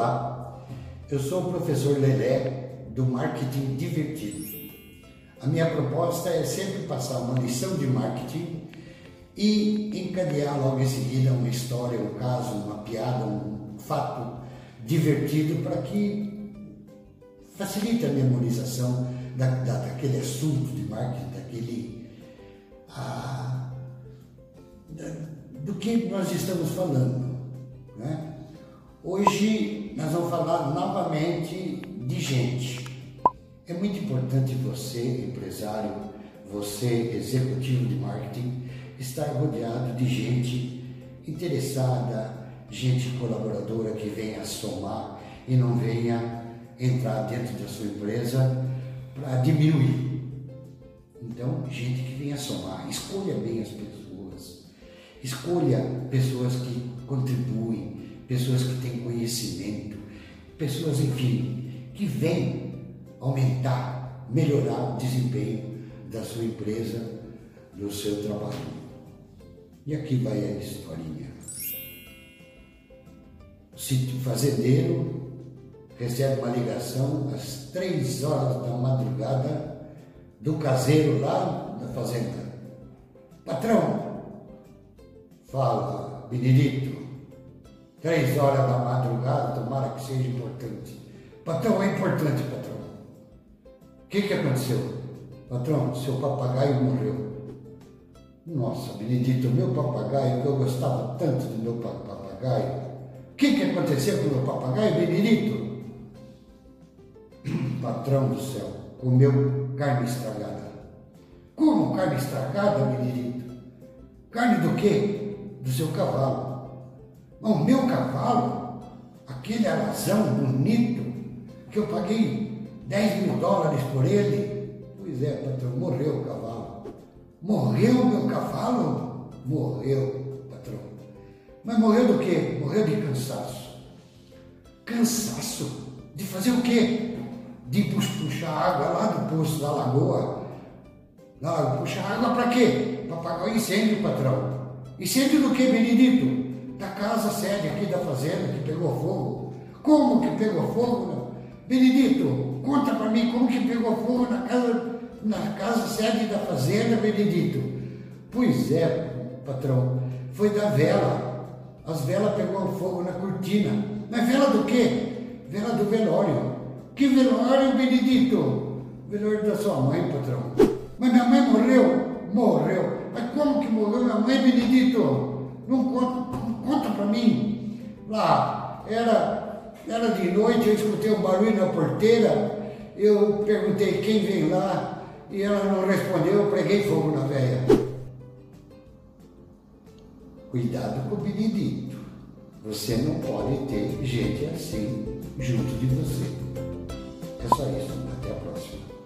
Olá, eu sou o professor Lelé do Marketing Divertido. A minha proposta é sempre passar uma lição de marketing e encadear logo em seguida uma história, um caso, uma piada, um fato divertido para que facilite a memorização da, da, daquele assunto de marketing, daquele. Da, do que nós estamos falando. Né? Hoje nós vamos falar novamente de gente. É muito importante você, empresário, você, executivo de marketing, estar rodeado de gente interessada, gente colaboradora que venha somar e não venha entrar dentro da sua empresa para diminuir. Então, gente que venha somar, escolha bem as pessoas, escolha pessoas que contribuem, pessoas que têm conhecimento, pessoas, enfim, que vêm aumentar, melhorar o desempenho da sua empresa, do seu trabalho. E aqui vai a historinha. O fazendeiro recebe uma ligação às três horas da madrugada do caseiro lá da fazenda. Patrão, fala, Benedito, Três horas da madrugada, tomara que seja importante. Patrão, é importante, patrão. O que, que aconteceu? Patrão, seu papagaio morreu. Nossa, Benedito, meu papagaio, que eu gostava tanto do meu papagaio. O que, que aconteceu com o meu papagaio, Benedito? Patrão do céu, comeu carne estragada. Como carne estragada, Benedito? Carne do quê? Do seu cavalo. O meu cavalo, aquele alazão bonito, que eu paguei 10 mil dólares por ele, pois é, patrão, morreu o cavalo. Morreu meu cavalo? Morreu, patrão. Mas morreu do quê? Morreu de cansaço. Cansaço? De fazer o quê? De puxar água lá do poço da lagoa. Não, puxar água para quê? Para apagar o incêndio, patrão. Incêndio do quê, Benedito? Da casa sede aqui da fazenda que pegou fogo. Como que pegou fogo? Não? Benedito, conta para mim como que pegou fogo na casa, na casa sede da fazenda, Benedito. Pois é, patrão, foi da vela. As velas pegou fogo na cortina. Mas vela do quê? Vela do velório. Que velório, Benedito? Velório da sua mãe, patrão. Mas minha mãe morreu? Morreu. Mas como que morreu minha mãe, Benedito? Não conta, não conta para mim. Lá, era, era de noite, eu escutei um barulho na porteira, eu perguntei quem vem lá, e ela não respondeu, eu preguei fogo na veia. Cuidado com o Benedito. Você não pode ter gente assim junto de você. É só isso. Até a próxima.